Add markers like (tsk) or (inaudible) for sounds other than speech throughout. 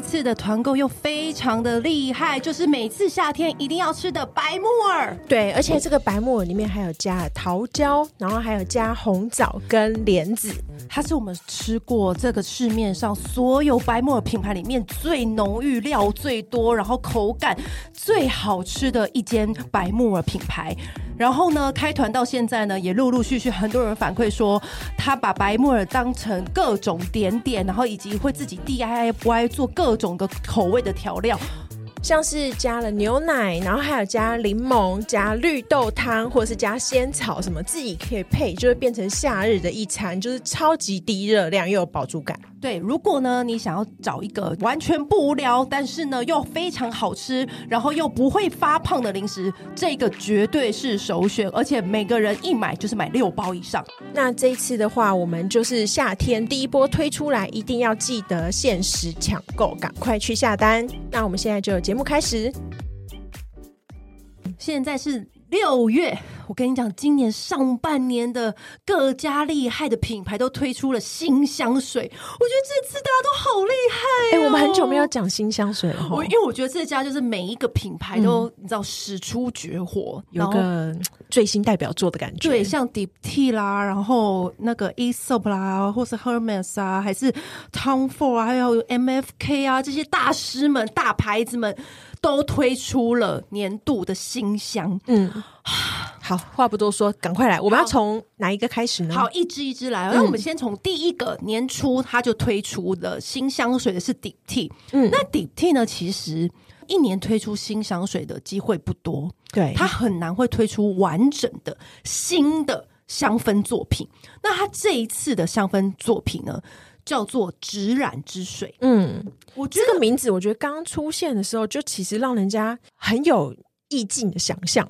这次的团购又非常的厉害，就是每次夏天一定要吃的白木耳。对，而且这个白木耳里面还有加桃胶，然后还有加红枣跟莲子。它是我们吃过这个市面上所有白木耳品牌里面最浓郁、料最多，然后口感最好吃的一间白木耳品牌。然后呢，开团到现在呢，也陆陆续续很多人反馈说，他把白木耳当成各种点点，然后以及会自己 DIY 做。各种的口味的调料，像是加了牛奶，然后还有加柠檬、加绿豆汤，或者是加仙草什么，自己可以配，就会变成夏日的一餐，就是超级低热量又有饱足感。对，如果呢，你想要找一个完全不无聊，但是呢又非常好吃，然后又不会发胖的零食，这个绝对是首选。而且每个人一买就是买六包以上。那这一次的话，我们就是夏天第一波推出来，一定要记得限时抢购，赶快去下单。那我们现在就节目开始。现在是六月。我跟你讲，今年上半年的各家厉害的品牌都推出了新香水，我觉得这次大家都好厉害、哦。哎、欸，我们很久没有讲新香水了。我因为我觉得这家就是每一个品牌都、嗯、你知道使出绝活，有个最新代表作的感觉。对，像 Diptyque 啦，然后那个 Aesop 啦，或是 Hermes 啊，还是 Tom Ford 啊，还有 MFK 啊，这些大师们、大牌子们都推出了年度的新香。嗯。(sighs) 好，话不多说，赶快来！我们要从哪一个开始呢？好，一支一支来。那、嗯、我们先从第一个年初，它就推出的新香水的是 Diptyque。嗯，那 Diptyque 呢，其实一年推出新香水的机会不多，对，它很难会推出完整的新的香氛作品。那它这一次的香氛作品呢，叫做植染之水。嗯，我觉得这个名字，我觉得刚刚出现的时候，就其实让人家很有意境的想象。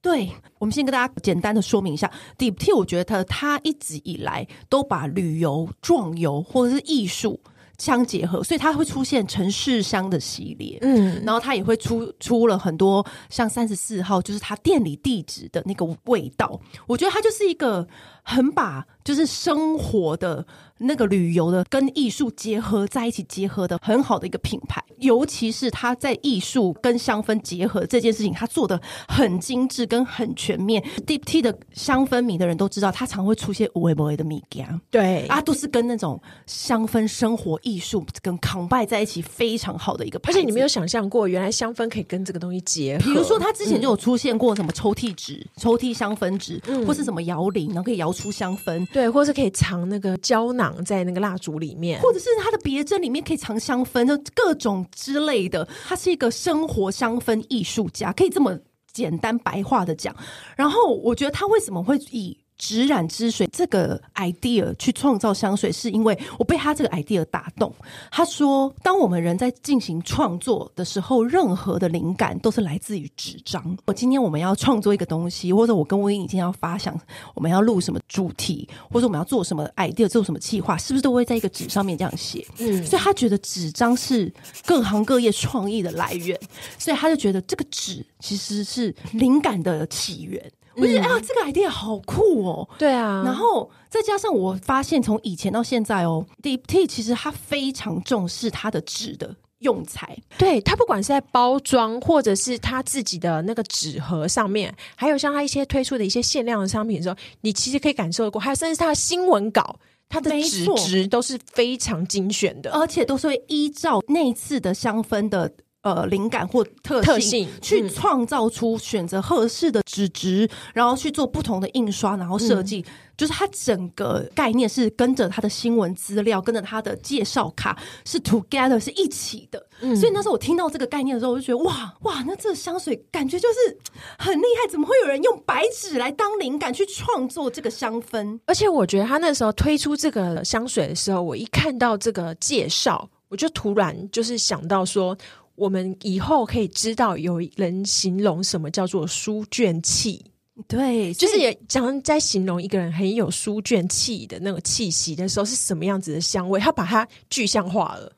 对，我们先跟大家简单的说明一下，Diptyque，我觉得他一直以来都把旅游、壮游或者是艺术相结合，所以它会出现城市香的系列，嗯，然后它也会出出了很多像三十四号，就是它店里地址的那个味道，我觉得它就是一个很把就是生活的。那个旅游的跟艺术结合在一起，结合的很好的一个品牌，尤其是他在艺术跟香氛结合这件事情，他做的很精致跟很全面。Diptyque 的香氛迷的人都知道，他常会出现有的没的物件，对啊，都是跟那种香氛、生活、艺术跟 combine 在一起非常好的一个牌。而且你没有想象过，原来香氛可以跟这个东西结合。比如说，他之前就有出现过什么抽屉纸、嗯、抽屉香氛纸，嗯、或是什么摇铃，然后可以摇出香氛，对，或是可以藏那个胶囊。在那个蜡烛里面，或者是它的别针里面可以藏香氛，就各种之类的。他是一个生活香氛艺术家，可以这么简单白话的讲。然后我觉得他为什么会以植染之水这个 idea 去创造香水，是因为我被他这个 idea 打动。他说，当我们人在进行创作的时候，任何的灵感都是来自于纸张。我今天我们要创作一个东西，或者我跟 Winnie 今天要发想，我们要录什么主题，或者我们要做什么 idea，做什么计划，是不是都会在一个纸上面这样写？嗯，所以他觉得纸张是各行各业创意的来源，所以他就觉得这个纸其实是灵感的起源。我觉得啊，这个 idea 好酷哦！对啊，然后再加上我发现，从以前到现在哦，Diptyque 其实它非常重视它的纸的用材。对，它不管是在包装，或者是它自己的那个纸盒上面，还有像它一些推出的一些限量的商品的时候，你其实可以感受得过。还有甚至是他的新闻稿，它的纸质都是非常精选的，而且都是会依照那次的香氛的。呃，灵感或特性，特性去创造出选择合适的纸质，嗯，然后去做不同的印刷，然后设计，嗯，就是它整个概念是跟着它的新闻资料，跟着它的介绍卡是 together 是一起的，嗯。所以那时候我听到这个概念的时候，我就觉得哇哇，那这个香水感觉就是很厉害，怎么会有人用白纸来当灵感去创作这个香氛？而且我觉得他那时候推出这个香水的时候，我一看到这个介绍，我就突然就是想到说。我们以后可以知道有人形容什么叫做书卷气，对，就是也讲在形容一个人很有书卷气的那个气息的时候是什么样子的香味，他把它具象化了。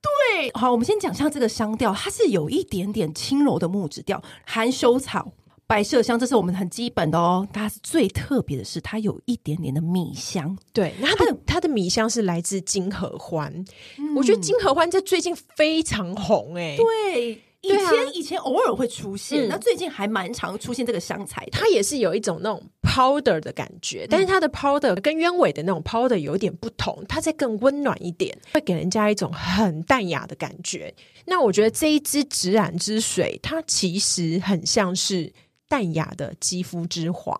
对，好，我们先讲一下这个香调，它是有一点点轻柔的木质调，含羞草。白麝香，这是我们很基本的哦。它是最特别的是，它有一点点的米香。对，它的它的，它的米香是来自金合欢。嗯、我觉得金合欢在最近非常红哎、欸。对，以前、啊、以前偶尔会出现，那、嗯、最近还蛮常出现这个香材。它也是有一种那种 powder 的感觉，嗯、但是它的 powder 跟鸢尾的那种 powder 有一点不同，它在更温暖一点，会给人家一种很淡雅的感觉。那我觉得这一支芷菡之水，它其实很像是。淡雅的肌肤之华，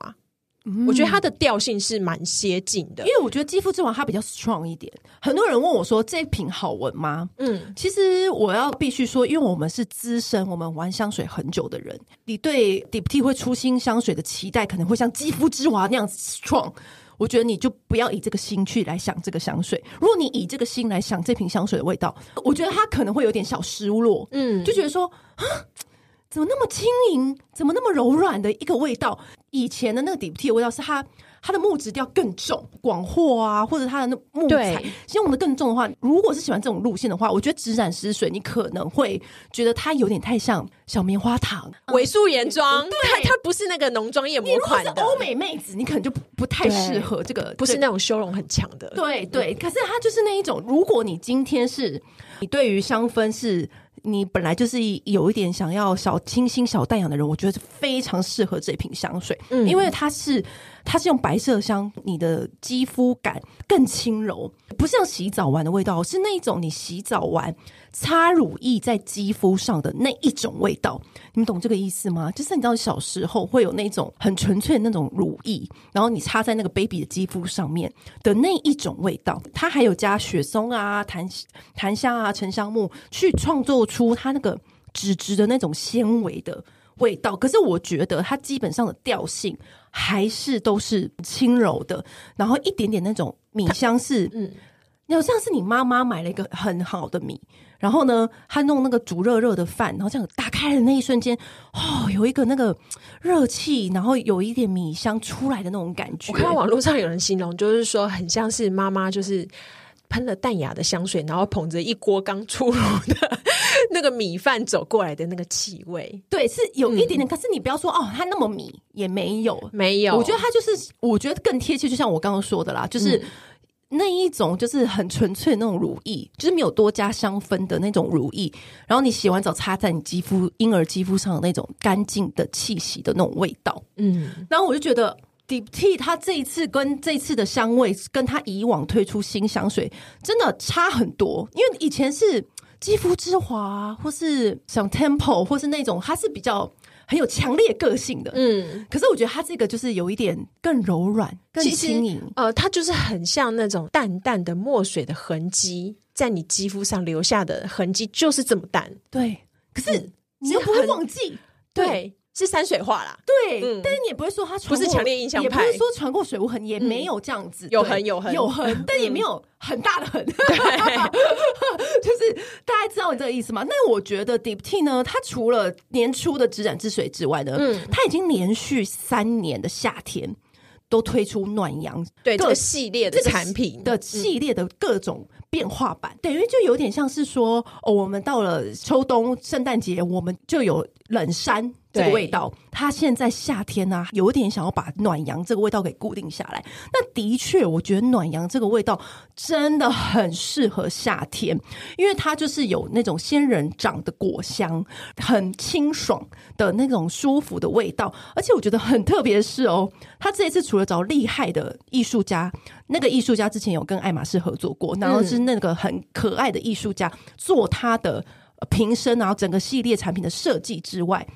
嗯、我觉得它的调性是蛮接近的，因为我觉得肌肤之华它比较 strong 一点。很多人问我说：“这瓶好闻吗？”嗯，其实我要必须说，因为我们是资深，我们玩香水很久的人，你对 Diptyque 会出新香水的期待可能会像肌肤之华那样子 strong。我觉得你就不要以这个心去来想这个香水。如果你以这个心来想这瓶香水的味道，我觉得它可能会有点小失落。嗯，就觉得说啊。怎么那么轻盈？怎么那么柔软的一个味道？以前的那个 Diptyque 的味道是它它的木质调更重，广货啊，或者它的那木材用的更重的话，如果是喜欢这种路线的话，我觉得芷菡诗水你可能会觉得它有点太像小棉花糖、伪素颜妆。对，它不是那个浓妆艳抹款的。欧美妹子，你可能就不不太适合这个，不是那种修容很强的。对对，可是它就是那一种，如果你今天是你对于香氛是。你本来就是有一点想要小清新、小淡雅的人，我觉得非常适合这瓶香水，嗯，因为它是它是用白麝香，你的肌肤感更轻柔，不像洗澡完的味道，是那一种你洗澡完擦乳液在肌肤上的那一种味道。你们懂这个意思吗？就是你知道小时候会有那种很纯粹的那种乳液，然后你擦在那个 baby 的肌肤上面的那一种味道。它还有加雪松啊、檀檀香啊、沉香木去创作出它那个纸质的那种纤维的味道。可是我觉得它基本上的调性还是都是轻柔的，然后一点点那种米香是，嗯，好像是你妈妈买了一个很好的米。然后呢，她弄那个煮热热的饭，然后这样打开的那一瞬间，哦，有一个那个热气，然后有一点米香出来的那种感觉。我看到网络上有人形容，就是说很像是妈妈就是喷了淡雅的香水，然后捧着一锅刚出炉的 (laughs) 那个米饭走过来的那个气味。对，是有一点点。嗯、可是你不要说哦，它那么米也没有，没有。我觉得它就是，我觉得更贴切，就像我刚刚说的啦，就是。嗯那一种就是很纯粹的那种乳液，就是没有多加香氛的那种乳液。然后你洗完澡擦在你肌肤婴儿肌肤上的那种干净的气息的那种味道，嗯。然后我就觉得 Diptyque 它这一次跟这次的香味，跟它以往推出新香水真的差很多。因为以前是肌肤之华，或是像 Temple，或是那种它是比较。很有强烈个性的，嗯，可是我觉得它这个就是有一点更柔软、更轻盈，呃，它就是很像那种淡淡的墨水的痕迹，在你肌肤上留下的痕迹就是这么淡，对。可是你又不会忘记，对。对是山水画啦，对，嗯、但是你也不会说它不是强烈印象派，也不是说传过水无痕，也没有这样子，有痕有痕。有痕，但也没有很大的痕，对，(laughs) 就是大家知道这个意思吗？那我觉得 Diptyque 呢，它除了年初的芷菡之水之外呢，嗯，它已经连续三年的夏天都推出暖阳对这个系列的产品。的系列的各种变化版，等于就有点像是说，哦，我们到了秋冬圣诞节，我们就有冷杉。这个味道，它现在夏天呢、啊，有点想要把暖阳这个味道给固定下来。那的确，我觉得暖阳这个味道真的很适合夏天，因为它就是有那种仙人掌的果香，很清爽的那种舒服的味道。而且我觉得很特别的是哦，他这一次除了找厉害的艺术家，那个艺术家之前有跟爱马仕合作过，然后是那个很可爱的艺术家做他的瓶身，然后整个系列产品的设计之外。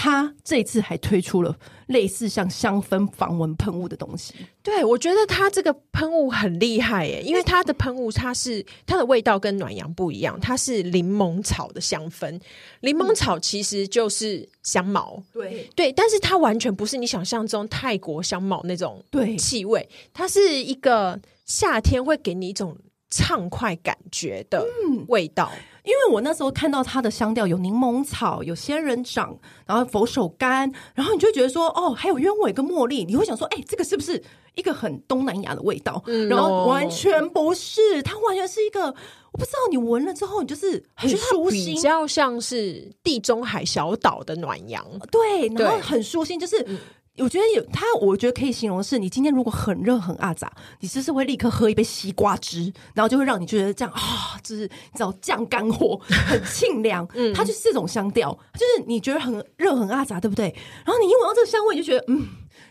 他这次还推出了类似像香氛防蚊喷雾的东西。对，我觉得它这个喷雾很厉害耶，因为它的喷雾它是它的味道跟暖阳不一样，它是柠檬草的香氛。柠檬草其实就是香茅，对对，但是它完全不是你想象中泰国香茅那种对气味，它是一个夏天会给你一种畅快感觉的味道。因为我那时候看到它的香调有柠檬草、有仙人掌，然后佛手柑，然后你就会觉得说，哦，还有鸢尾跟茉莉，你会想说，哎，这个是不是一个很东南亚的味道？嗯、然后完全不是，它完全是一个，我不知道你闻了之后，你就是很舒心，比较像是地中海小岛的暖阳，对，然后很舒心，就是。嗯我觉得有它，我觉得可以形容的是，你今天如果很热很阿杂，你就是，是会立刻喝一杯西瓜汁，然后就会让你觉得这样啊，就是你知道降肝火，很清凉。(laughs) 嗯，它就是这种香调，就是你觉得很热很阿杂，对不对？然后你一闻到这个香味，你就觉得嗯。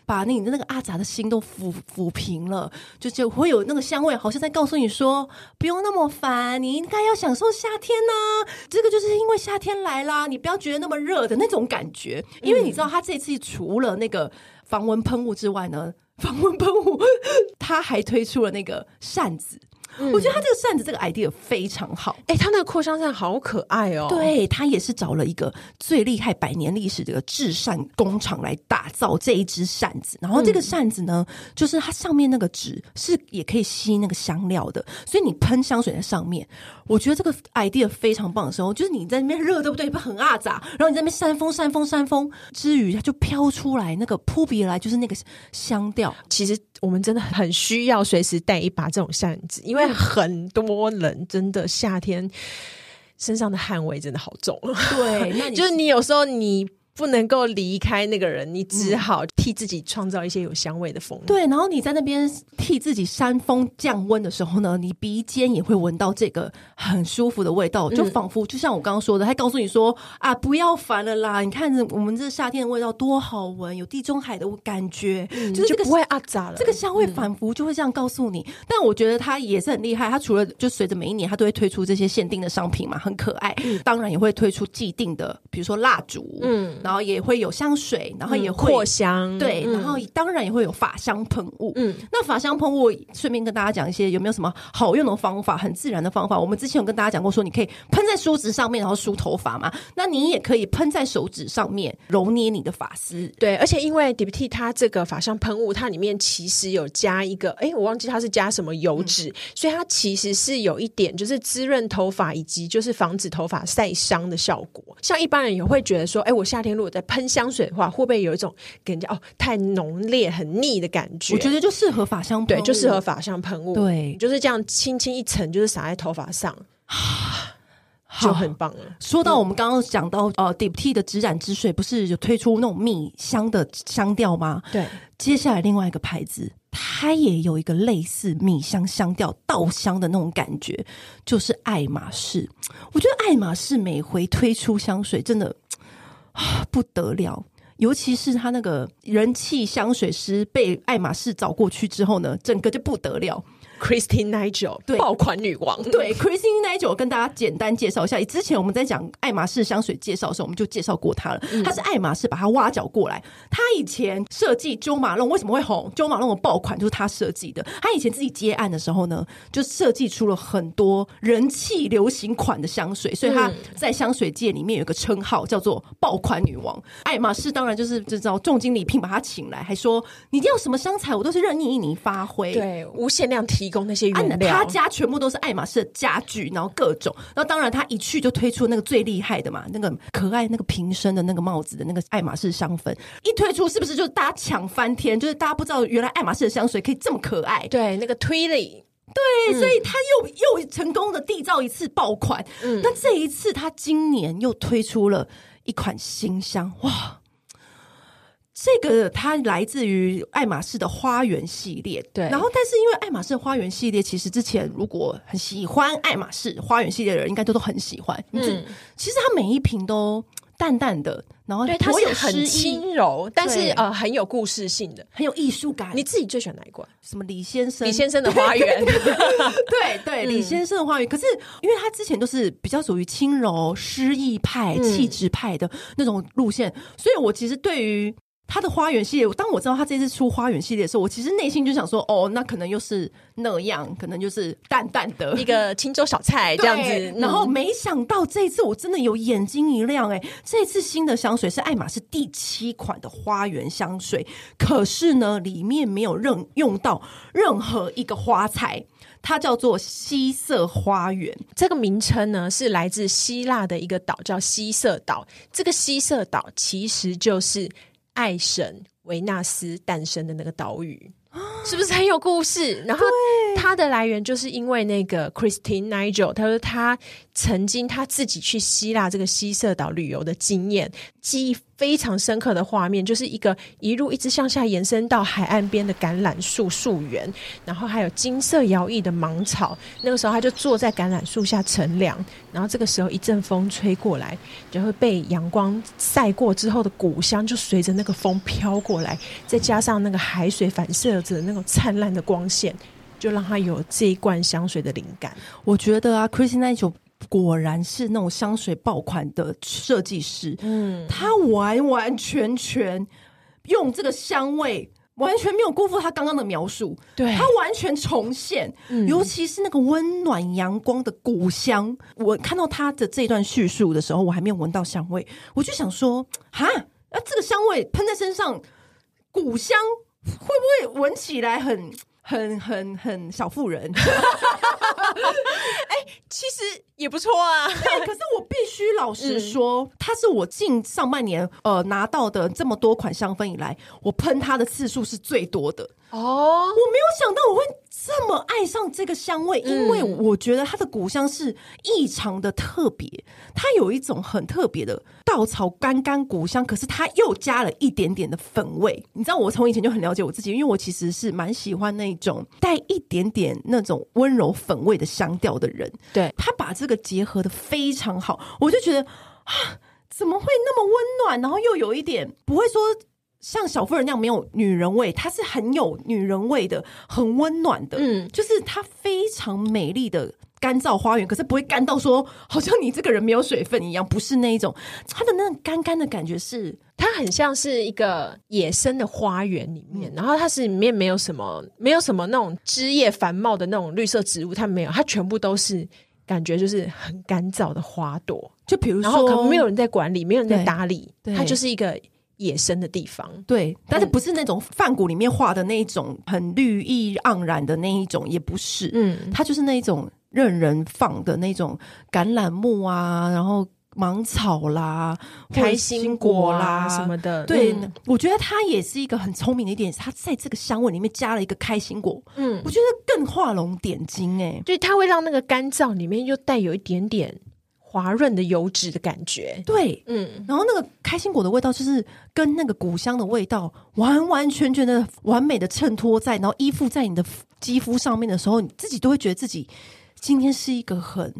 把你的那个阿杂的心都抚抚平了，就就会有那个香味，好像在告诉你说，不用那么烦，你应该要享受夏天呐、这个就是因为夏天来啦，你不要觉得那么热的那种感觉。因为你知道，他这次除了那个防蚊喷雾之外呢，防蚊喷雾 (laughs) 他还推出了那个扇子。嗯、我觉得他这个扇子这个 idea 非常好，哎、欸，他那个扩香扇好可爱哦。对，他也是找了一个最厉害、百年历史的制扇工厂来打造这一只扇子。然后这个扇子呢，嗯、就是它上面那个纸是也可以吸那个香料的，所以你喷香水在上面。我觉得这个 idea 非常棒的时候，就是你在那边热对不对？不很阿杂，然后你在那边扇风、扇风、扇风之余，它就飘出来那个扑鼻而来，就是那个香调。其实。我们真的很需要随时带一把这种扇子，因为很多人真的夏天身上的汗味真的好重。对，那 (laughs) 就是你有时候你。不能够离开那个人，你只好替自己创造一些有香味的风。对，然后你在那边替自己扇风降温的时候呢，你鼻尖也会闻到这个很舒服的味道，就仿佛就像我刚刚说的，他告诉你说啊，不要烦了啦，你看我们这夏天的味道多好闻，有地中海的感觉，嗯、就是这个就不会啊杂了。这个香味仿佛就会这样告诉你。嗯、但我觉得他也是很厉害，他除了就随着每一年他都会推出这些限定的商品嘛，很可爱，嗯、当然也会推出既定的，比如说蜡烛，嗯。然后也会有香水，然后也会扩香，对，然后当然也会有法香喷雾。嗯，那法香喷雾顺便跟大家讲一些有没有什么好用的方法，很自然的方法。我们之前有跟大家讲过，说你可以喷在梳子上面，然后梳头发嘛。那你也可以喷在手指上面，揉捏你的发丝。对，而且因为 Diptyque 它这个法香喷雾，它里面其实有加一个，哎，我忘记它是加什么油脂，嗯、所以它其实是有一点就是滋润头发以及就是防止头发晒伤的效果。像一般人也会觉得说，哎，我夏天如果在喷。香水的话，会不会有一种给人家哦太浓烈、很腻的感觉？我觉得就适合法香喷，对，就适合法香喷雾，对，就是这样轻轻一层，就是洒在头发上，(sighs) 就很棒了。说到我们刚刚讲到呃，Diptyque 的植染之水不是有推出那种蜜香的香调吗？对，接下来另外一个牌子，它也有一个类似蜜香香调、稻香的那种感觉，就是爱马仕。我觉得爱马仕每回推出香水，真的。不得了！尤其是他那个人气香水师被爱马仕找过去之后呢，整个就不得了。Christine Nigel，对，爆款女王。对，Christine Nigel，跟大家简单介绍一下。之前我们在讲爱马仕香水介绍的时候，我们就介绍过她了。她、嗯、是爱马仕把她挖角过来。她以前设计 Jo Malone 为什么会红？Jo Malone 的爆款就是她设计的。她以前自己接案的时候呢，就设计出了很多人气流行款的香水，所以她在香水界里面有一个称号叫做爆款女王。爱马仕当然就是就知道重金礼聘把她请来，还说你要什么香材，我都是任意你发挥，对，无限量提。提供那些原料，他家全部都是爱马仕的家具，然后各种，然后当然他一去就推出那个最厉害的嘛，那个可爱那个瓶身的那个帽子的那个爱马仕香氛，一推出是不是就大家抢翻天？就是大家不知道原来爱马仕的香水可以这么可爱，对，那个 Twilly，对，嗯、所以他又又成功的缔造一次爆款。嗯，那这一次他今年又推出了一款新香，哇！这个它来自于爱马仕的花园系列，对。然后，但是因为爱马仕的花园系列，其实之前如果很喜欢爱马仕花园系列的人，应该都都很喜欢。嗯，其实它每一瓶都淡淡的，然后对它是很轻柔，但是呃很有故事性的，很有艺术感。你自己最喜欢哪一款？什么李先生？李先生的花园？对 (laughs) 对，李先生的花园。可是因为它之前都是比较属于轻柔、诗意派、气质派的那种路线，所以我其实对于他的花园系列，当我知道他这次出花园系列的时候，我其实内心就想说，哦，那可能又是那样，可能就是淡淡的一个青州小菜 (laughs) 这样子。然后没想到这一次我真的有眼睛一亮，哎，这次新的香水是爱马仕第七款的花园香水，可是呢，里面没有任用到任何一个花材。它叫做西色花园，这个名称呢是来自希腊的一个岛，叫西色岛。这个西色岛其实就是爱神维纳斯诞生的那个岛屿。(gasps) 是不是很有故事？然后它的来源就是因为那个 Christine Nigel，他说他曾经他自己去希腊这个西色岛旅游的经验，记忆非常深刻的画面，就是一个一路一直向下延伸到海岸边的橄榄树树园，然后还有金色摇曳的芒草。那个时候他就坐在橄榄树下乘凉，然后这个时候一阵风吹过来，就会被阳光晒过之后的果香就随着那个风飘过来，再加上那个海水反射着那种灿烂的光线，就让他有这一罐香水的灵感。我觉得啊，Christine Nigel 果然是那种香水爆款的设计师，嗯，他完完全全用这个香味，完全没有辜负他刚刚的描述，对，他完全重现，嗯，尤其是那个温暖阳光的古香。我看到他的这一段叙述的时候，我还没有闻到香味，我就想说，哈，那这个香味喷在身上，古香会不会闻起来很？很很很小妇人，(laughs) 哎、欸，其实也不错啊。对，可是我必须老实说，嗯、它是我近上半年呃拿到的这么多款香氛以来，我喷它的次数是最多的。哦，我没有想到我会这么爱上这个香味，因为我觉得它的古香是异常的特别，它有一种很特别的稻草干干古香，可是它又加了一点点的粉味。你知道，我从以前就很了解我自己，因为我其实是蛮喜欢那种带一点点那种温柔粉味的香调的人。对，他把这个结合的非常好，我就觉得啊，怎么会那么温暖，然后又有一点不会说。像小妇人那样没有女人味，她是很有女人味的，很温暖的。嗯，就是她非常美丽的干燥花园，可是不会干到说好像你这个人没有水分一样，不是那一种。她的那种干干的感觉是，它很像是一个野生的花园里面，嗯、然后它是里面没有什么，没有什么那种枝叶繁茂的那种绿色植物，它没有，它全部都是感觉就是很干燥的花朵。就比如说，然后可能没有人在管理，没有人在打理，它就是一个。野生的地方，对，但是不是那种梵谷里面画的那一种很绿意盎然的那一种，也不是，嗯，它就是那一种任人放的那种橄榄木啊，然后芒草啦、开心果啦。什么的。对，嗯、我觉得它也是一个很聪明的一点，它在这个香味里面加了一个开心果，嗯，我觉得更画龙点睛哎、欸，对，它会让那个干燥里面又带有一点点。滑润的油脂的感觉，对，嗯，然后那个开心果的味道，就是跟那个谷香的味道完完全全的完美的衬托在，然后依附在你的肌肤上面的时候，你自己都会觉得自己今天是一个很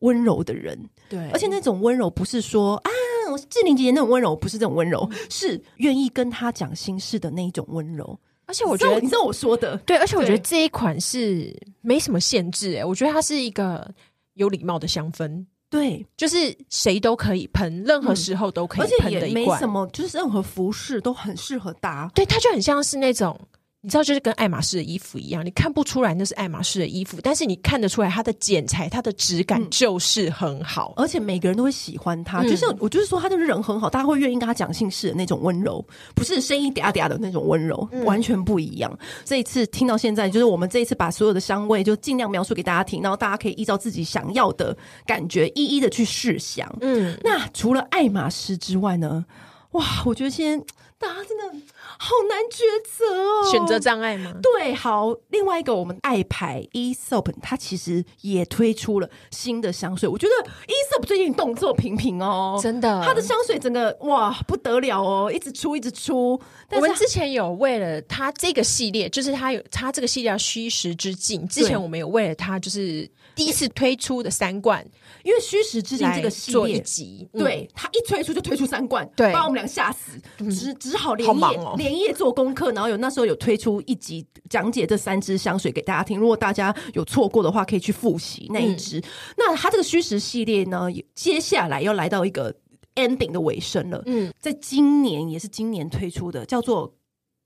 温柔的人，对，而且那种温柔不是说啊，我志玲姐姐那种温柔，不是这种温柔，是愿意跟他讲心事的那一种温柔。而且我觉得你知道我说的，对，而且我觉得这一款是没什么限制，哎，我觉得它是一个有礼貌的香氛。对，就是谁都可以喷，任何时候都可以喷的一罐，而且也没什么，就是任何服饰都很适合搭。对，它就很像是那种。你知道，就是跟爱马仕的衣服一样，你看不出来那是爱马仕的衣服，但是你看得出来它的剪裁、它的质感就是很好，嗯，而且每个人都会喜欢它。嗯、就像我就是说，他的人很好，大家会愿意跟他讲姓氏的那种温柔，不是声音嗲嗲的那种温柔，嗯、完全不一样。这一次听到现在，就是我们这一次把所有的香味就尽量描述给大家听，然后大家可以依照自己想要的感觉，一一的去试香。嗯，那除了爱马仕之外呢？哇，我觉得现在大家真的。好难抉择哦，选择障碍吗？对，好，另外一个我们爱牌 Aesop，它其实也推出了新的香水。我觉得 Aesop 最近动作频频哦，真的，它的香水整个哇不得了哦，一直出一直出。我们之前有为了它这个系列，就是它有它这个系列叫虚实之境，之前我们有为了它就是第一次推出的三罐，因为虚实之境这个系列集，对，它一推出就推出三罐，对，把我们俩吓死，只只好连夜连夜做功课，然后有那时候有推出一集讲解这三支香水给大家听。如果大家有错过的话，可以去复习那一支。嗯、那它这个虚实系列呢，接下来要来到一个 ending 的尾声了。嗯，在今年也是今年推出的，叫做。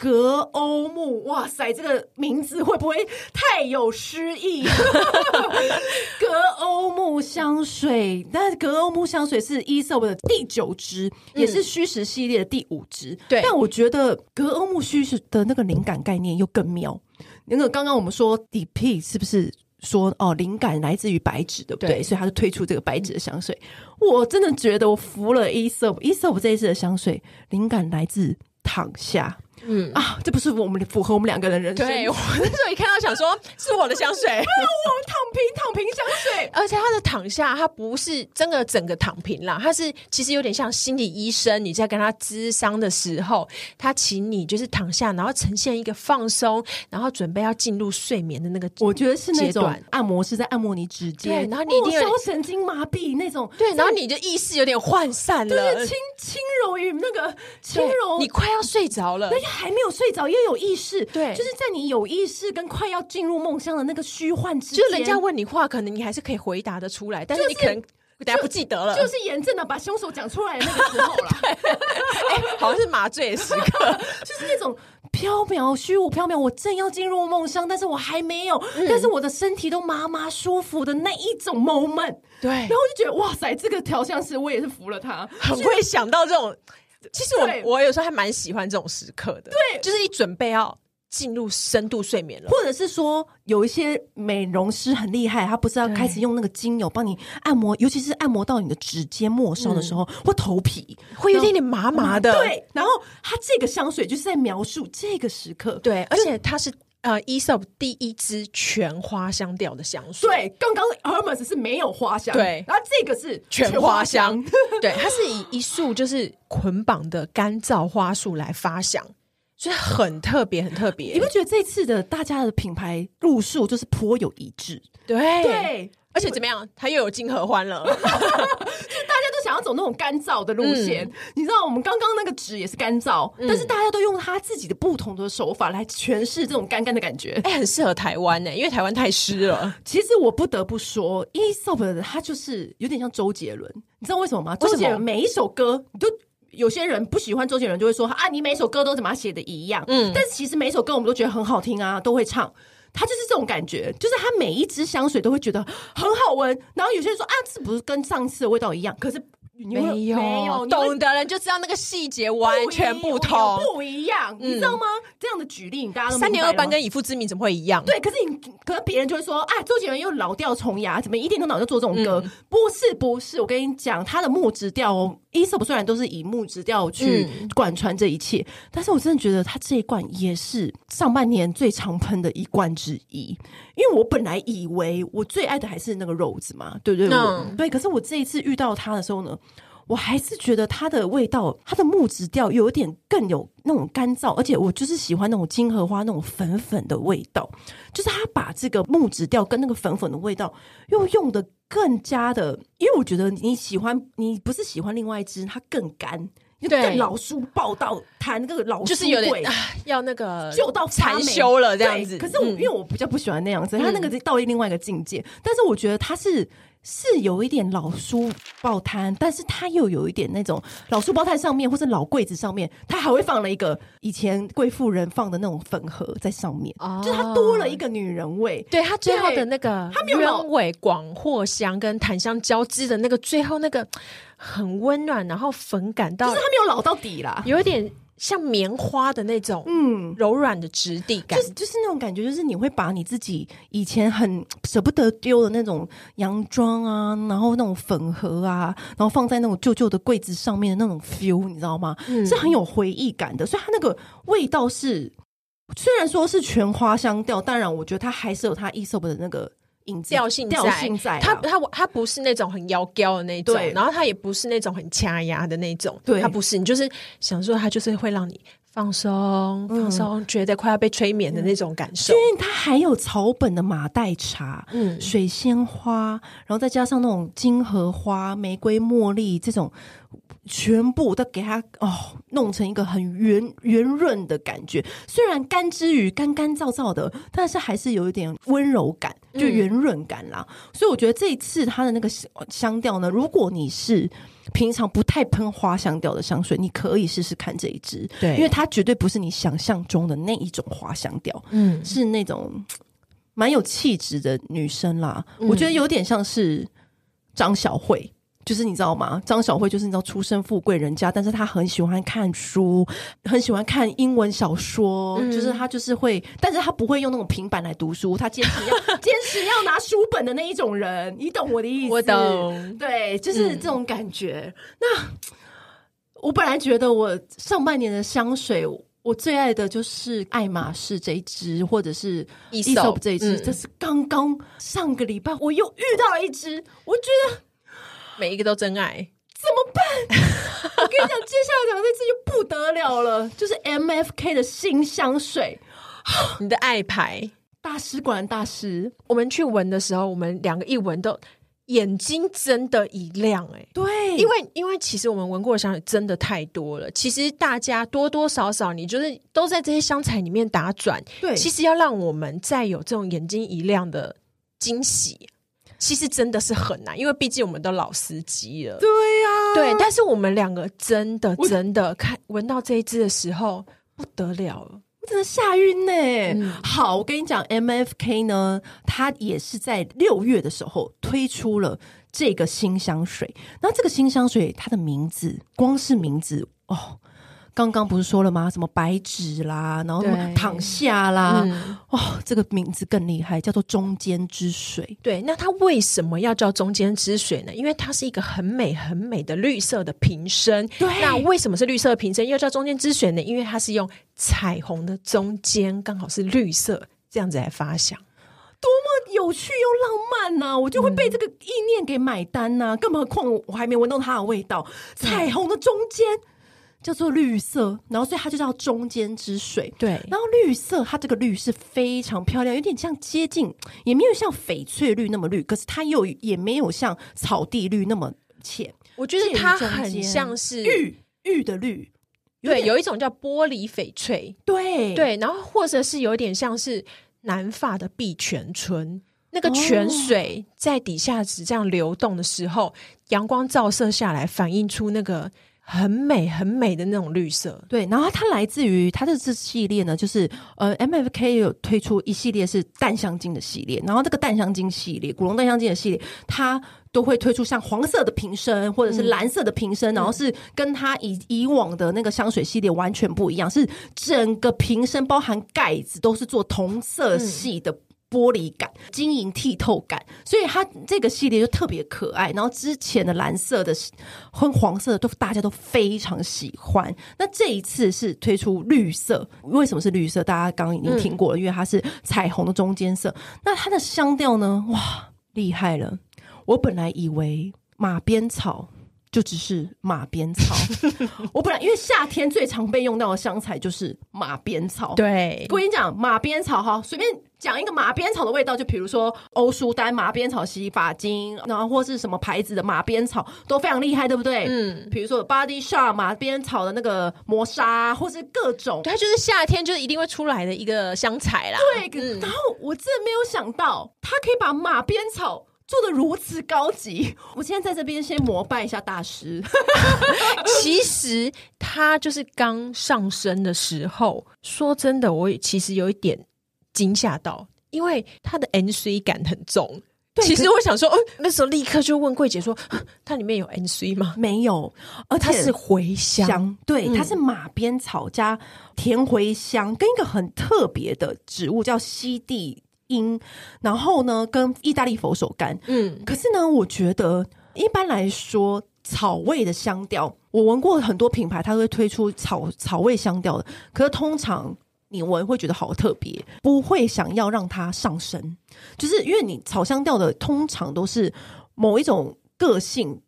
格欧木，哇塞，这个名字会不会太有诗意？(laughs) 格欧木香水，但是格欧木香水是 Aesop 的第九支，嗯、也是虚实系列的第五支。对，但我觉得格欧木虚实的那个灵感概念又更妙。那个刚刚我们说 Depik 是不是说哦，灵感来自于白纸，对不对？对，所以他就推出这个白纸的香水。嗯、我真的觉得我服了 Aesop，Aesop 这一次的香水灵感来自躺下。嗯啊，这不是我们符合我们两个人人生。对，我那时候一看到想说，是我的香水，我躺平躺平香水。而且他的躺下，他不是真的整个躺平啦，他是其实有点像心理医生，你在跟他咨商的时候，他请你就是躺下，然后呈现一个放松，然后准备要进入睡眠的那个。我觉得是那种按摩师在按摩你指尖，然后你一定有神经麻痹那种，对，然后你的意识有点涣散了，轻轻柔与那个轻柔，你快要睡着了。还没有睡着，也有意识，对，就是在你有意识跟快要进入梦乡的那个虚幻之间，就人家问你话，可能你还是可以回答的出来，但是你可能等下不记得了，就是严正的把凶手讲出来的那个时候了，对欸、好像是麻醉的时刻，(laughs) 就是那种飘渺虚无缥缈，我正要进入梦乡，但是我还没有，嗯、但是我的身体都麻麻舒服的那一种 moment，对，然后我就觉得哇塞，这个调香师我也是服了他，很会想到这种。其实我我有时候还蛮喜欢这种时刻的，对，就是一准备要进入深度睡眠了，或者是说有一些美容师很厉害，他不是要开始用那个精油帮你按摩，尤其是按摩到你的指尖末梢的时候，嗯、或头皮。会有点点麻麻的，对。然后它这个香水就是在描述这个时刻，对，而且它是。呃，Aesop 第一支全花香调的香水。对，刚刚 Hermes 是没有花香，对，然后这个是全花香，花香 (laughs) 对，它是以一束就是捆绑的干燥花束来发香，所以很特别，很特别。你不觉得这次的大家的品牌路数就是颇有一致？对对。而且怎么样？它又有金合欢了，(laughs) 走那种干燥的路线。嗯、你知道，我们刚刚那个纸也是干燥，嗯、但是大家都用他自己的不同的手法来诠释这种干干的感觉。哎、欸，很适合台湾呢，因为台湾太湿了。(laughs) 其实我不得不说，Aesop 他就是有点像周杰伦，你知道为什么吗？周杰伦每一首歌，你就有些人不喜欢周杰伦，就会说啊，你每首歌都怎么写的一样。嗯，但是其实每首歌我们都觉得很好听啊，都会唱。他就是这种感觉，就是他每一支香水都会觉得很好闻，然后有些人说啊，这不是跟上次的味道一样，可是。没有，没有，懂的人就知道那个细节完全不同，不一样，你知道吗？这样的举例，大家都三年二班跟以父之名怎么会一样？对，可是你，可是别人就会说，啊，周杰伦又老调重牙，怎么一天到晚就做这种歌？不是，不是，我跟你讲，他的木质调哦，Aesop 虽然都是以木质调去贯穿这一切，但是我真的觉得它这一罐也是上半年最常喷的一罐之一。因为我本来以为我最爱的还是那个 Rose 嘛，对对对，对。可是我这一次遇到它的时候呢，我还是觉得它的味道，它的木质调有点更有那种干燥，而且我就是喜欢那种金荷花那种粉粉的味道，就是它把这个木质调跟那个粉粉的味道又用得更加的，因为我觉得你喜欢，你不是喜欢另外一只，它更干。更，老书报到谈那个老书就是有点要那个就到禅修了这样子。可是我因为我比较不喜欢那样子，他那个到另外一个境界。但是我觉得他是是有一点老书报摊，但是他又有一点那种老书报摊上面或是老柜子上面，他还会放了一个以前贵妇人放的那种粉盒在上面，哦就是他多了一个女人味。对他最后的那个他没有鸢尾广藿香跟檀香交织的那个最后那个。很温暖，然后粉感到，就是它没有老到底啦，有一点像棉花的那种，嗯，柔软的质地感，就是就是那种感觉，就是你会把你自己以前很 (tsk) 舍不得丢的那种洋装啊，然后那种粉盒啊，然后放在那种旧旧的柜子上面的那种 feel，你知道吗？嗯，是很有回忆感的，所以它那个味道是，虽然说是全花香调，当然我觉得它还是有它 Aesop 的那个。调性在，调性在，它它它不是那种很妖娇的那种，然后它也不是那种很掐牙的那种，对，它不是，你就是想说它就是会让你放松放松，嗯、觉得快要被催眠的那种感受。因为它还有草本的马黛茶，嗯，水仙花，然后再加上那种金荷花、玫瑰、茉莉这种，全部都给它哦弄成一个很圆圆润的感觉。虽然干之余干干燥燥的，但是还是有一点温柔感。就圆润感啦。嗯、所以我觉得这一次它的那个香调呢，如果你是平常不太喷花香调的香水，你可以试试看这一支，对，因为它绝对不是你想象中的那一种花香调，嗯，是那种蛮有气质的女生啦。嗯、我觉得有点像是张小慧。就是你知道吗？张小慧就是你知道出身富贵人家，但是她很喜欢看书，很喜欢看英文小说。嗯、就是她就是会，但是她不会用那种平板来读书，她坚持要 (laughs) 坚持要拿书本的那一种人。你懂我的意思？我懂。对，就是这种感觉。嗯、那我本来觉得我上半年的香水，我最爱的就是爱马仕这一支，或者是 Aesop 这一支。这是刚刚上个礼拜我又遇到了一支，我觉得。每一个都真爱，怎么办？我跟你讲，接下来讲这次就不得了了，(laughs) 就是 MFK 的新香水，(laughs) 你的爱牌。大师，果然大师。我们去闻的时候，我们两个一闻都眼睛真的一亮，欸，哎，对，因为因为其实我们闻过的香水真的太多了，其实大家多多少少，你就是都在这些香材里面打转，对，其实要让我们再有这种眼睛一亮的惊喜。其实真的是很难，因为毕竟我们都老司机了。对呀、啊，对。但是我们两个真的真的看闻到这一支的时候不得了了，我真的吓晕呢。嗯、好，我跟你讲，MFK 呢，它也是在六月的时候推出了这个新香水。那这个新香水，它的名字，光是名字哦。刚刚不是说了吗？什么白纸啦，然后什么躺下啦，嗯、哦，这个名字更厉害，叫做中间之水。对，那它为什么要叫中间之水呢？因为它是一个很美很美的绿色的瓶身。对，那为什么是绿色的瓶身又叫中间之水呢？因为它是用彩虹的中间刚好是绿色，这样子来发想，多么有趣又浪漫呐、啊！我就会被这个意念给买单呐、啊。嗯、更何况我还没闻到它的味道，彩虹的中间。叫做绿色，然后所以它就叫中间之水。对，然后绿色它这个绿是非常漂亮，有点像接近，也没有像翡翠绿那么绿，可是它又也没有像草地绿那么浅。我觉得它很像是玉玉的绿，对，有一种叫玻璃翡翠。对对，然后或者是有点像是南法的碧泉春，那个泉水在底下只这样流动的时候，哦、阳光照射下来，反映出那个。很美很美的那种绿色，对。然后它来自于它的这系列呢，就是呃，MFK 有推出一系列是淡香精的系列，然后这个淡香精系列，古龙淡香精的系列，它都会推出像黄色的瓶身或者是蓝色的瓶身，嗯、然后是跟它以以往的那个香水系列完全不一样，是整个瓶身包含盖子都是做同色系的。嗯玻璃感、晶莹剔透感，所以它这个系列就特别可爱。然后之前的蓝色的、昏黄色的都大家都非常喜欢。那这一次是推出绿色，为什么是绿色？大家刚刚已经听过了，嗯、因为它是彩虹的中间色。那它的香调呢？哇，厉害了！我本来以为马鞭草。就只是马鞭草，(laughs) 我本来因为夏天最常被用到的香材就是马鞭草。对，我跟你讲马鞭草哈，随便讲一个马鞭草的味道，就比如说欧舒丹马鞭草洗发精，然后或是什么牌子的马鞭草都非常厉害，对不对？嗯，比如说 Body Shop 马鞭草的那个磨砂，或是各种，它就是夏天就是一定会出来的一个香材啦。对，嗯、然后我真的没有想到，它可以把马鞭草。做的如此高级，我现在在这边先膜拜一下大师。(laughs) (laughs) 其实他就是刚上身的时候，说真的，我也其实有一点惊吓到，因为它的 NC 感很重。其实我想说，哦，那时候立刻就问柜姐说，它里面有 NC 吗？没有，而它是茴香，香对，嗯、它是马鞭草加甜茴香，跟一个很特别的植物叫西地。因，然后呢，跟意大利佛手柑，嗯，可是呢，我觉得一般来说，草味的香调，我闻过很多品牌，它会推出草草味香调的，可是通常你闻会觉得好特别，不会想要让它上升，就是因为你草香调的通常都是某一种个性，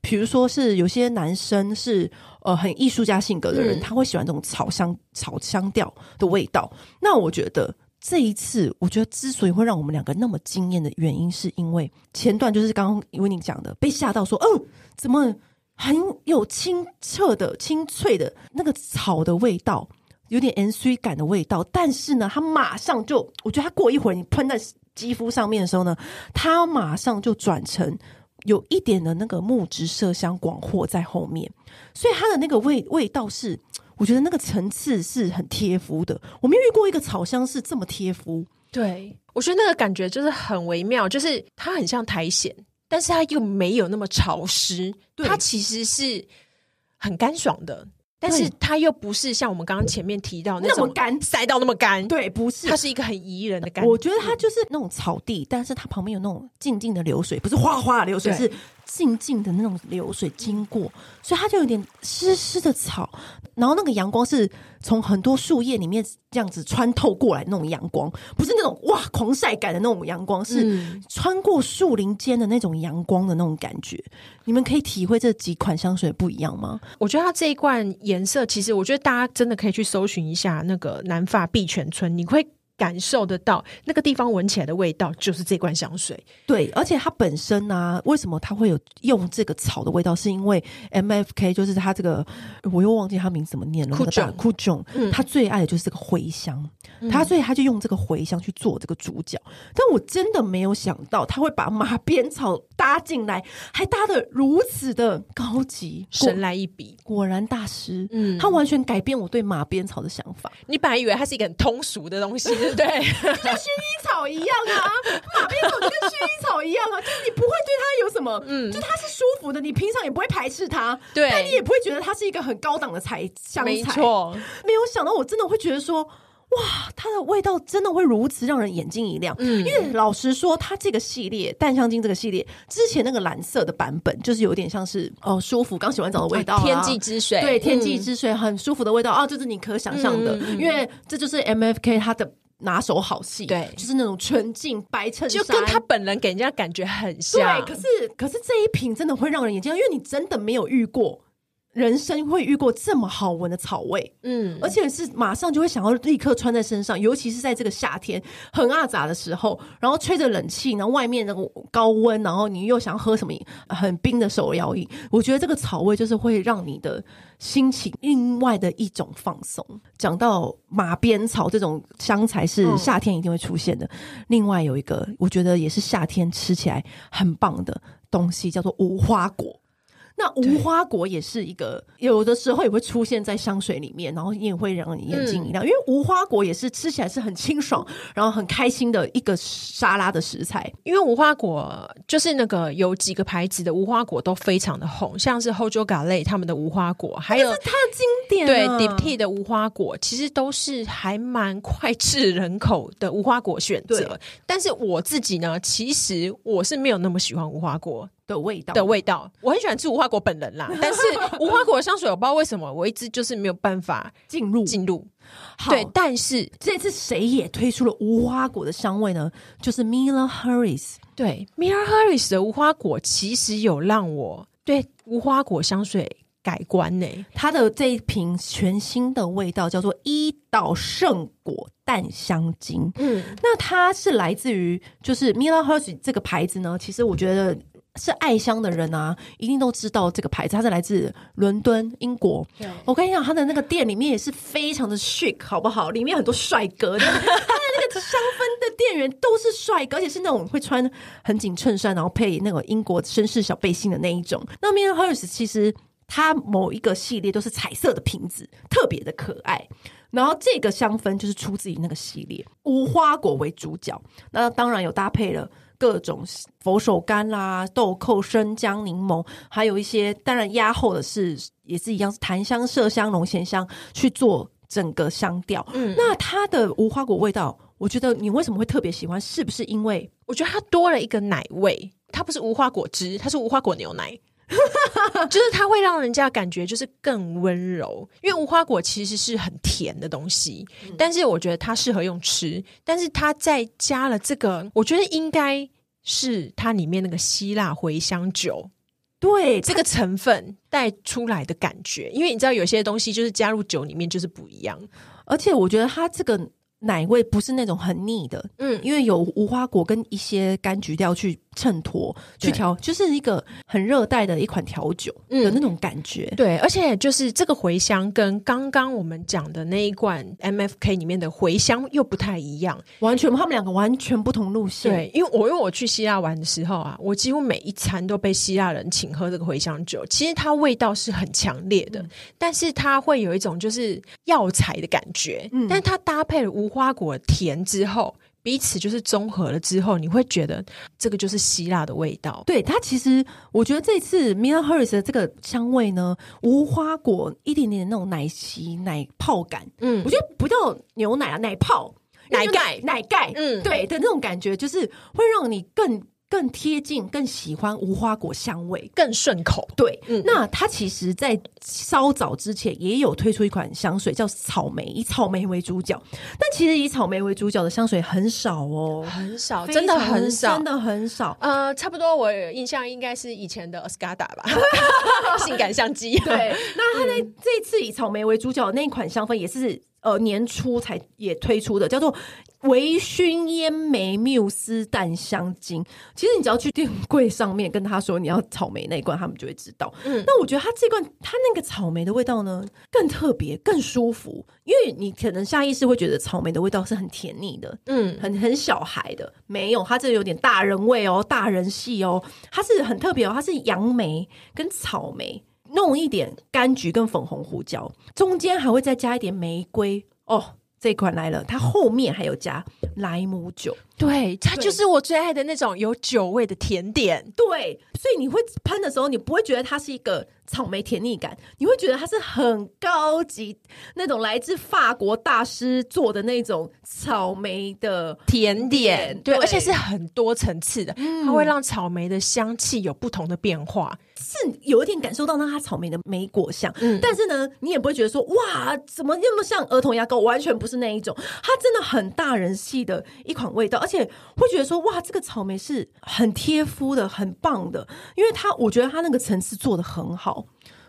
比如说是有些男生是呃很艺术家性格的人，嗯、他会喜欢这种草香草香调的味道，那我觉得。这一次，我觉得之所以会让我们两个那么惊艳的原因，是因为前段就是刚刚因为你讲的，被吓到说，嗯，怎么很有清澈的、清脆的那个草的味道，有点 N C 感的味道，但是呢，它马上就，我觉得它过一会儿你喷在肌肤上面的时候呢，它马上就转成有一点的那个木质麝香广藿在后面，所以它的那个味味道是，我觉得那个层次是很贴肤的。我没有遇过一个草香是这么贴肤。对，我觉得那个感觉就是很微妙，就是它很像苔藓，但是它又没有那么潮湿，对它其实是很干爽的。但是它又不是像我们刚刚前面提到那种干。塞到那么干，对，不是，它是一个很宜人的干。我觉得它就是那种草地，但是它旁边有那种静静的流水，不是哗哗的流水，是静静的那种流水经过，所以它就有点湿湿的草。然后那个阳光是从很多树叶里面这样子穿透过来，那种阳光不是那种哇狂晒感的那种阳光，是穿过树林间的那种阳光的那种感觉。你们可以体会这几款香水不一样吗？我觉得它这一罐颜色，其实我觉得大家真的可以去搜寻一下那个南法碧泉村，你会。感受得到那个地方闻起来的味道，就是这罐香水。对，而且它本身呢、啊，为什么它会有用这个草的味道？是因为 MFK 就是它这个，我又忘记它名字怎么念了。库中，库中，他最爱的就是这个茴香，他、嗯、所以他就用这个茴香去做这个主角。但我真的没有想到他会把马鞭草搭进来，还搭的如此的高级，神来一笔，果然大师。嗯，他完全改变我对马鞭草的想法。你本来以为它是一个很通俗的东西。对，就像薰衣草一样啊，马鞭草就跟薰衣草一样啊，就是你不会对它有什么，嗯，就它是舒服的，你平常也不会排斥它，对，但你也不会觉得它是一个很高档的材香材，没错。没有想到，我真的会觉得说。哇，它的味道真的会如此让人眼睛一亮。嗯，因为老实说，它这个系列淡香精这个系列之前那个蓝色的版本，就是有点像是哦舒服刚洗完澡的味道，啊，天际之水，对，天际之水很舒服的味道啊，这是你可想象的，嗯，因为这就是 MFK 它的拿手好戏，对，就是那种纯净白衬衫，就跟他本人给人家感觉很像。对，可是可是这一瓶真的会让人眼睛，因为你真的没有遇过。人生会遇过这么好闻的草味，嗯，而且是马上就会想要立刻穿在身上，尤其是在这个夏天很阿杂的时候，然后吹着冷气，然后外面那个高温，然后你又想喝什么很冰的手摇饮，我觉得这个草味就是会让你的心情另外的一种放松。讲到马鞭草这种香材是夏天一定会出现的，嗯、另外有一个我觉得也是夏天吃起来很棒的东西，叫做无花果。那无花果也是一个，有的时候也会出现在香水里面，然后也会让你眼睛一亮，嗯、因为无花果也是吃起来是很清爽，然后很开心的一个沙拉的食材。因为无花果就是那个有几个牌子的无花果都非常的红，像是 Hojo Gale 他们的无花果，还有是它的经典、啊、对 Diptyque 的无花果，其实都是还蛮脍炙人口的无花果选择。但是我自己呢，其实我是没有那么喜欢无花果。的味道的味道，我很喜欢吃无花果本人啦，(laughs) 但是无花果的香水我不知道为什么我一直就是没有办法进入进入。对，但是这次谁也推出了无花果的香味呢？就是 Mila Harris。对，Mila Harris 的无花果其实有让我对无花果香水改观呢。它的这一瓶全新的味道叫做伊岛圣果淡香精。嗯，那它是来自于就是 Mila Harris 这个牌子呢，其实我觉得。是爱香的人啊，一定都知道这个牌子，它是来自伦敦，英国。我跟你讲，它的那个店里面也是非常的 chic，好不好？里面很多帅哥，(laughs) 它的那个香氛的店员都是帅哥，而且是那种会穿很紧衬衫，然后配那个英国绅士小背心的那一种。那 Mila Harris 其实它某一个系列都是彩色的瓶子，特别的可爱。然后这个香氛就是出自于那个系列，无花果为主角，那当然有搭配了。各种佛手柑啦、豆蔻、生姜、柠檬，还有一些当然压后的是也是一样，是檀香、麝香、龙涎香去做整个香调。嗯，那它的无花果味道，我觉得你为什么会特别喜欢？是不是因为我觉得它多了一个奶味？它不是无花果汁，它是无花果牛奶。(laughs) 就是它会让人家感觉就是更温柔，因为无花果其实是很甜的东西，嗯、但是我觉得它适合用吃，但是它再加了这个，我觉得应该是它里面那个希腊茴香酒，对这个成分带出来的感觉，因为你知道有些东西就是加入酒里面就是不一样，而且我觉得它这个奶味不是那种很腻的，嗯，因为有无花果跟一些柑橘调去。衬托去调，就是一个很热带的一款调酒的那种感觉。嗯、对，而且就是这个茴香跟刚刚我们讲的那一罐 MFK 里面的茴香又不太一样，完全他们两个完全不同路线。对，因为我因为我去希腊玩的时候啊，我几乎每一餐都被希腊人请喝这个茴香酒。其实它味道是很强烈的，嗯、但是它会有一种就是药材的感觉。嗯，但它搭配了无花果甜之后。彼此就是综合了之后，你会觉得这个就是希腊的味道。对，它其实我觉得这次 Miller Harris 的这个香味呢，无花果一点点的那种奶昔奶泡感，嗯，我觉得不叫牛奶啊，奶泡奶盖奶盖，嗯，对的那种感觉，就是会让你更。更贴近，更喜欢无花果香味，更顺口。对，嗯、那它其实，在稍早之前也有推出一款香水，叫草莓，以草莓为主角。但其实以草莓为主角的香水很少哦，很少，真的很少，真的很少。呃，差不多，我印象应该是以前的 Escada 吧，(laughs) 性感相机。对，那它在这一次以草莓为主角的那一款香氛也是。呃，年初才也推出的，叫做微醺烟莓缪斯淡香精。其实你只要去店柜上面跟他说你要草莓那一罐，他们就会知道。嗯，那我觉得它这罐它那个草莓的味道呢，更特别、更舒服。因为你可能下意识会觉得草莓的味道是很甜腻的，嗯，很很小孩的。没有，它这有点大人味哦，大人系哦。它是很特别哦，它是杨梅跟草莓。弄一点柑橘跟粉红胡椒，中间还会再加一点玫瑰哦。这款来了，它后面还有加莱姆酒，对，它就是我最爱的那种有酒味的甜点。对，所以你会喷的时候，你不会觉得它是一个草莓甜腻感，你会觉得它是很高级那种来自法国大师做的那种草莓的甜点。对，对，而且是很多层次的，嗯，它会让草莓的香气有不同的变化。是有一点感受到那它草莓的莓果香，嗯，但是呢，你也不会觉得说哇，怎么那么像儿童牙膏？完全不是那一种，它真的很大人系的一款味道，而且会觉得说哇，这个草莓是很贴肤的，很棒的，因为它我觉得它那个层次做的很好，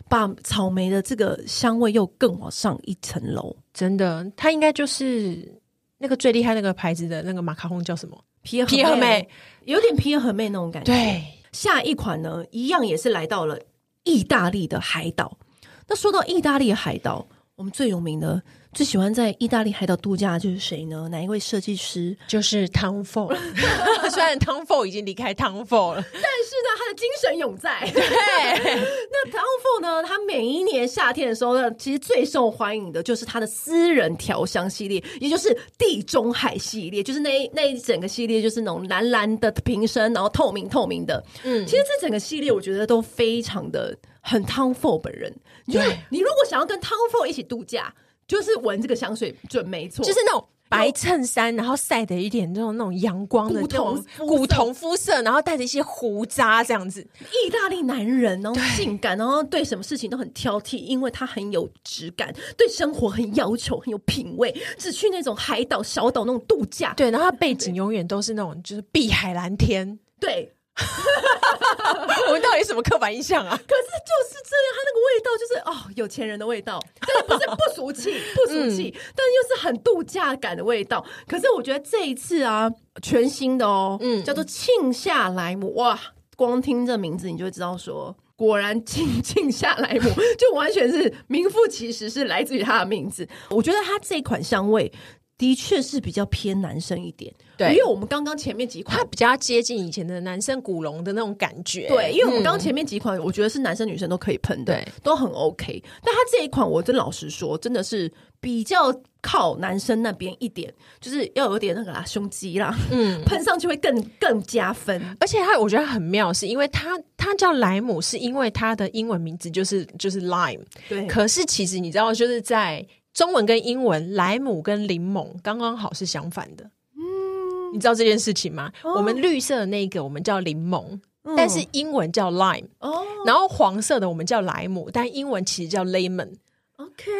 把草莓的这个香味又更往上一层楼。真的，它应该就是那个最厉害那个牌子的那个马卡龙叫什么？皮尔皮尔和妹，有点皮尔和妹那种感觉，对。下一款呢，一样也是来到了意大利的海岛。那说到意大利的海岛，我们最有名的。最喜欢在意大利海岛度假的就是谁呢？哪一位设计师？就是 Tom Ford。(laughs) (laughs) 虽然 Tom Ford 已经离开 Tom Ford 了，但是呢，他的精神永在。对，(laughs) 那 Tom Ford 呢？他每一年夏天的时候呢，其实最受欢迎的就是他的私人调香系列，也就是地中海系列，就是那那一整个系列就是那种蓝蓝的瓶身，然后透明透明的。嗯，其实这整个系列我觉得都非常的很 Tom Ford 本人。对，你如果想要跟 Tom Ford 一起度假。就是闻这个香水准没错，就是那种白衬衫，然后晒的一点那种那种阳光的古铜古铜肤色，然后带着一些胡渣这样子。意大利男人，然后性感，然后对什么事情都很挑剔，因为他很有质感，对生活很要求，很有品味，只去那种海岛小岛那种度假。对，然后他背景永远都是那种就是碧海蓝天。对。(laughs) 我们到底什么刻板印象啊？(laughs) 可是就是这样，它那个味道就是哦，有钱人的味道，但不是不俗气，(laughs) 不俗气，嗯、但又是很度假感的味道。可是我觉得这一次啊，全新的哦，嗯，叫做沁夏莱姆，哇，光听这名字你就会知道说，果然沁沁夏莱姆就完全是名副其实，是来自于它的名字。我觉得它这款香味。的确是比较偏男生一点，对，因为我们刚刚前面几款，它比较接近以前的男生古龙的那种感觉，对，因为我们刚刚前面几款，我觉得是男生女生都可以喷的，对，都很 OK。但它这一款，我真老实说，真的是比较靠男生那边一点，就是要有点那个啦，胸肌啦，嗯，(laughs) 喷上去会更更加分。而且它我觉得很妙，是因为它它叫莱姆，是因为它的英文名字就是就是 lime，对。可是其实你知道，就是在中文跟英文，莱姆跟柠檬刚刚好是相反的。嗯，你知道这件事情吗？哦、我们绿色的那个我们叫柠檬，嗯、但是英文叫 lime。哦，然后黄色的我们叫莱姆，但英文其实叫 lemon。OK，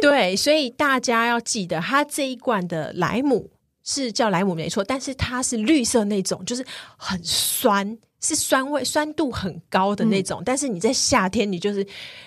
对，所以大家要记得，它这一罐的莱姆是叫莱姆没错，但是它是绿色那种，就是很酸。是酸味，酸度很高的那种，嗯、但是你在夏天，你就是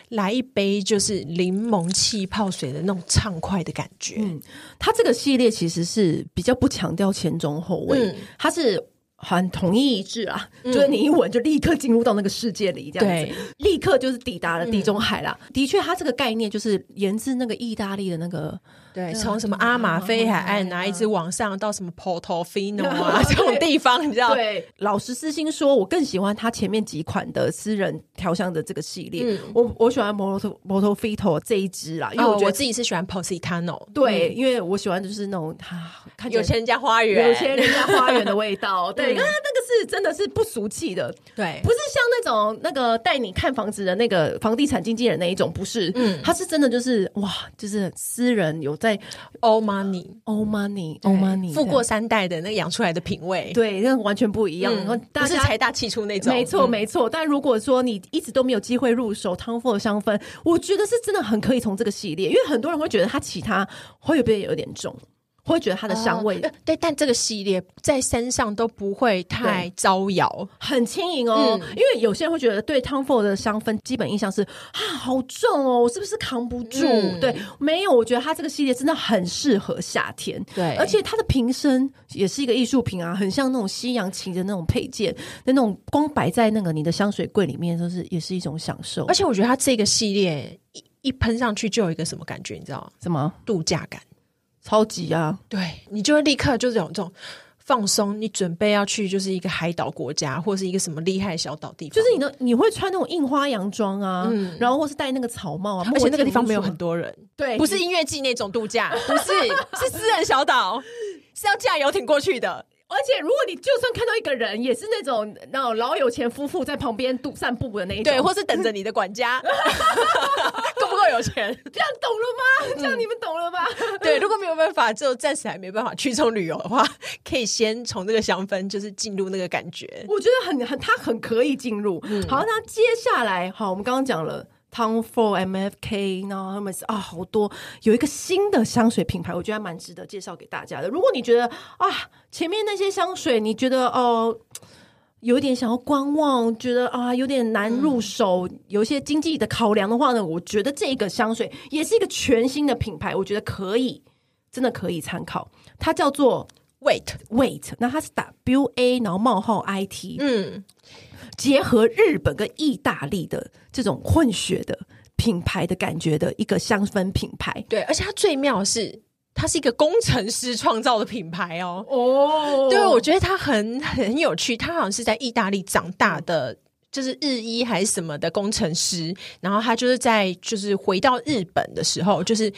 来一杯就是柠檬气泡水的那种畅快的感觉。嗯，它这个系列其实是比较不强调前中后味，嗯、它是很统一一致啊，嗯、就是你一闻就立刻进入到那个世界里，这样子，立刻就是抵达了地中海啦。嗯、的确，它这个概念就是源自那个意大利的那个。对，从什么阿马菲海岸啊，一直往上到什么 Portofino 啊 (laughs) 这种地方，你知道？对，老实私心说，我更喜欢他前面几款的私人调香的这个系列。我我喜欢 Portofino 这一支啦，因为我觉得自己是喜欢 Positano。对，因为我喜欢就是那种他看有钱人家花园，有钱人家花园的味道。(laughs) 对，刚刚那个是真的是不俗气的，对，不是像那种那个带你看房子的那个房地产经纪人那一种，不是，嗯，他是真的就是哇，就是私人有。在 all money，all money，all money，富过三代的那养出来的品味，对，那完全不一样。然后不是财大气粗那种，没错没错。但如果说你一直都没有机会入手 Tom Ford 的香氛，我觉得是真的很可以从这个系列，因为很多人会觉得它其他会不会有点重。会觉得它的香味，呃、对，但这个系列在身上都不会太招摇，很轻盈哦。嗯、因为有些人会觉得对 Tom Ford 的香氛基本印象是啊，好重哦，我是不是扛不住？嗯、对，没有，我觉得它这个系列真的很适合夏天。对，而且它的瓶身也是一个艺术品啊，很像那种西洋琴的那种配件，那种光摆在那个你的香水柜里面，都是也是一种享受。而且我觉得它这个系列一一喷上去就有一个什么感觉，你知道吗？什么度假感？超级啊！对，你就会立刻就是有这种放松，你准备要去就是一个海岛国家，或是一个什么厉害小岛地方，就是你的你会穿那种印花洋装啊，嗯、然后或是戴那个草帽啊，而且那个地方没有很多人，对，不是音乐季那种度假，不是，(laughs) 是私人小岛，是要驾游艇过去的。而且，如果你就算看到一个人，也是那种那种老有钱夫妇在旁边度散步的那一种，对，或是等着你的管家，(laughs) 够不够有钱？这样懂了吗？这样你们懂了吗？嗯、对，如果没有办法，就暂时还没办法去这种旅游的话，(laughs) 可以先从这个香氛，就是进入那个感觉。我觉得很很，它很可以进入。嗯、好，那接下来，好，我们刚刚讲了。Tom Ford MFK，然后他们是啊，好多有一个新的香水品牌，我觉得还蛮值得介绍给大家的。如果你觉得啊，前面那些香水你觉得哦、呃，有点想要观望，觉得啊有点难入手，有一些经济的考量的话呢，我觉得这个香水也是一个全新的品牌，我觉得可以，真的可以参考。它叫做 Wait Wait，那它是 W A，然后冒号 I T，嗯。结合日本跟意大利的这种混血的品牌的感觉的一个香氛品牌，对，而且它最妙的是，它是一个工程师创造的品牌哦。哦，对，我觉得它很很有趣，他好像是在意大利长大的，就是日医还是什么的工程师，然后他就是在就是回到日本的时候，就是。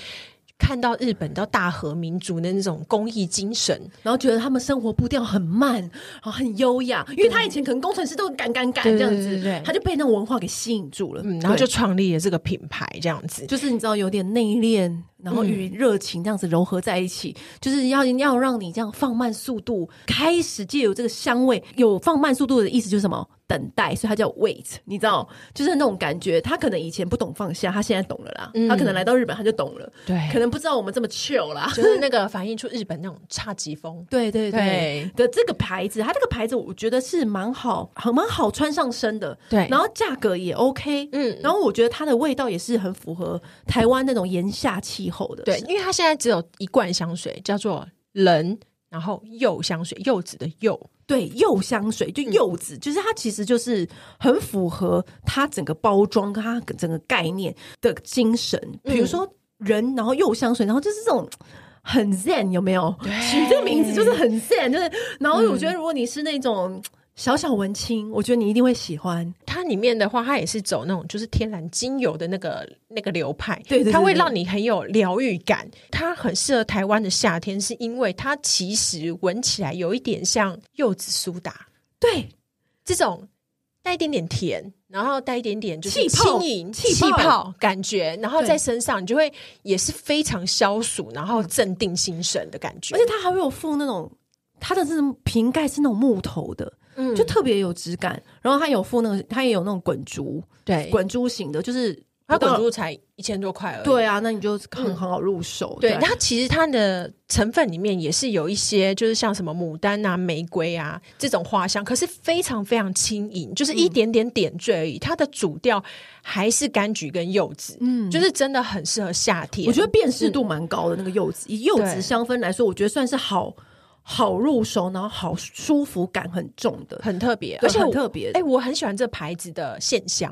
看到日本到大和民族的那种工艺精神，然后觉得他们生活步调很慢，然后很优雅，因为他以前可能工程师都赶赶赶这样子，对对对，他就被那种文化给吸引住了，嗯，然后就创立了这个品牌，这样子，就是你知道有点内敛。然后与热情这样子柔合在一起，嗯、就是要要让你这样放慢速度，开始借由这个香味，有放慢速度的意思就是什么？等待，所以它叫 wait，你知道，就是那种感觉。他可能以前不懂放下，他现在懂了啦。嗯、他可能来到日本，他就懂了。对，可能不知道我们这么 chill 啦，就是那个反映出日本那种侘寂风。对对对的这个牌子，它这个牌子我觉得是蛮好，很蛮好穿上身的。对，然后价格也 OK。嗯，然后我觉得它的味道也是很符合台湾那种炎夏气对，因为它现在只有一罐香水，叫做人，然后柚香水，柚子的柚，对，柚香水就柚子，嗯、就是它其实就是很符合它整个包装跟它整个概念的精神，比如说人，然后柚香水，然后就是这种很 zen，有没有？对取这个名字就是很 zen，就是，然后我觉得如果你是那种。小小文青，我觉得你一定会喜欢。它里面的话，它也是走那种就是天然精油的那个那个流派，对，对，对，对，它会让你很有疗愈感。它很适合台湾的夏天，是因为它其实闻起来有一点像柚子苏打，对，这种带一点点甜，然后带一点点就是轻盈气泡，气泡感觉，然后在身上你就会也是非常消暑，然后镇定心神的感觉。而且它还会有附那种它的这种瓶盖是那种木头的。嗯，就特别有质感，然后它有附那个，它也有那种滚珠，对，滚珠型的，就是它滚珠才一千多块而已。对啊，那你就很很好入手。对，它其实它的成分里面也是有一些，就是像什么牡丹啊、玫瑰啊这种花香，可是非常非常轻盈，就是一点点点缀而已。它的主调还是柑橘跟柚子，嗯，就是真的很适合夏天。我觉得辨识度蛮高的那个柚子，以柚子香氛来说，我觉得算是好。好入手，然后好舒服感很重的，很特别，而且很特别。哎、欸，我很喜欢这牌子的线香。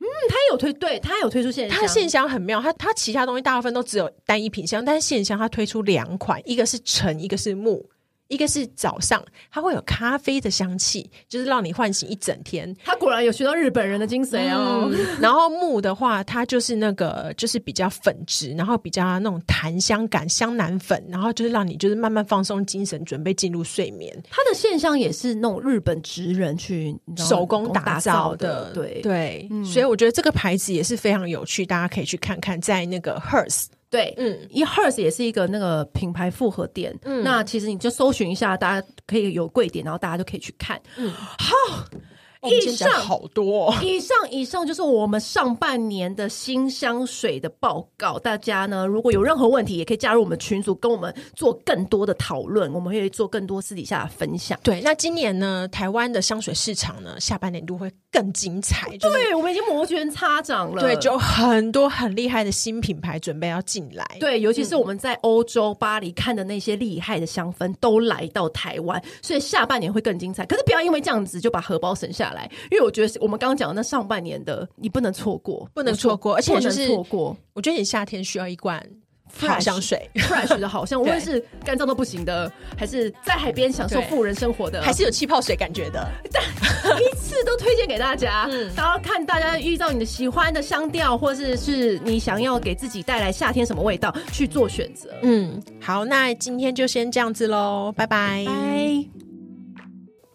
嗯，它有推，对，它有推出线香，它线香很妙。它它其他东西大部分都只有单一品香，但是线香它推出两款，一个是橙，一个是木。一个是早上，它会有咖啡的香气，就是让你唤醒一整天。它果然有学到日本人的精髓哦。嗯、然后木的话，它就是那个就是比较粉质，然后比较那种檀香感，香楠粉，然后就是让你就是慢慢放松精神，准备进入睡眠。它的线香也是那种日本职人去手工打造的，对对、嗯。所以我觉得这个牌子也是非常有趣，大家可以去看看，在那个 Hers。对，嗯，一 Hers 也是一个那个品牌复合店，嗯，那其实你就搜寻一下，大家可以有贵点，然后大家就可以去看，嗯，好。以上好多，以上以上就是我们上半年的新香水的报告。大家呢，如果有任何问题，也可以加入我们群组，跟我们做更多的讨论。我们会做更多私底下的分享。对，那今年呢，台湾的香水市场呢，下半年度会更精彩。就是、对，我们已经摩拳擦掌了。对，就很多很厉害的新品牌准备要进来。对，尤其是我们在欧洲巴黎看的那些厉害的香氛都来到台湾，所以下半年会更精彩。可是不要因为这样子就把荷包省下来。来，因为我觉得我们刚刚讲的那上半年的，你不能错过，不能错过，而且就是错过。我觉得你夏天需要一罐好香水，fresh 的好香，无论是干燥到不行的，还是在海边享受富人生活的，还是有气泡水感觉的，一次都推荐给大家。嗯，然后看大家遇到你的喜欢的香调，或者是是你想要给自己带来夏天什么味道去做选择。嗯，好，那今天就先这样子喽，拜拜。拜。